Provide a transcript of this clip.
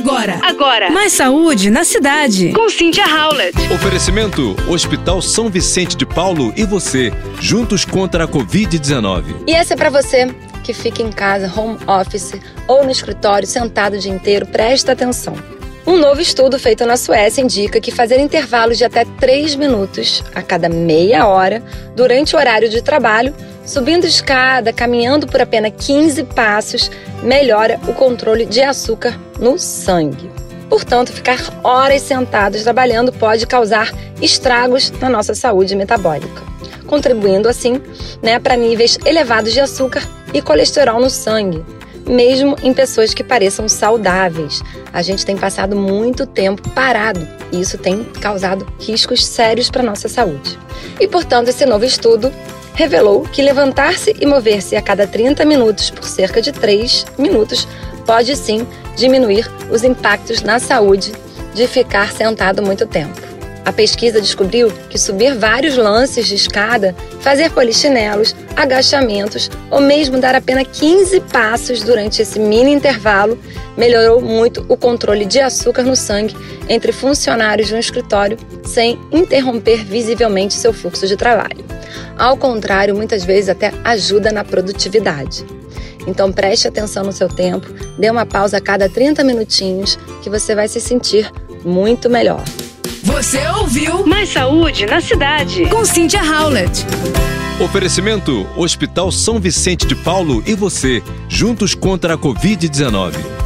Agora. Agora. Mais saúde na cidade. Com Cynthia Howlett. Oferecimento: Hospital São Vicente de Paulo e você, juntos contra a Covid-19. E essa é para você que fica em casa, home office ou no escritório sentado o dia inteiro, presta atenção. Um novo estudo feito na Suécia indica que fazer intervalos de até 3 minutos a cada meia hora durante o horário de trabalho, subindo escada, caminhando por apenas 15 passos, melhora o controle de açúcar no sangue. Portanto, ficar horas sentados trabalhando pode causar estragos na nossa saúde metabólica, contribuindo assim né, para níveis elevados de açúcar e colesterol no sangue, mesmo em pessoas que pareçam saudáveis. A gente tem passado muito tempo parado e isso tem causado riscos sérios para nossa saúde. E, portanto, esse novo estudo revelou que levantar-se e mover-se a cada 30 minutos por cerca de 3 minutos pode sim diminuir os impactos na saúde de ficar sentado muito tempo. A pesquisa descobriu que subir vários lances de escada, fazer polichinelos, agachamentos ou mesmo dar apenas 15 passos durante esse mini intervalo melhorou muito o controle de açúcar no sangue entre funcionários de um escritório sem interromper visivelmente seu fluxo de trabalho. Ao contrário, muitas vezes até ajuda na produtividade. Então preste atenção no seu tempo, dê uma pausa a cada 30 minutinhos que você vai se sentir muito melhor. Você ouviu Mais saúde na cidade. com Cynthia Howlett. Oferecimento: Hospital São Vicente de Paulo e você, juntos contra a Covid-19.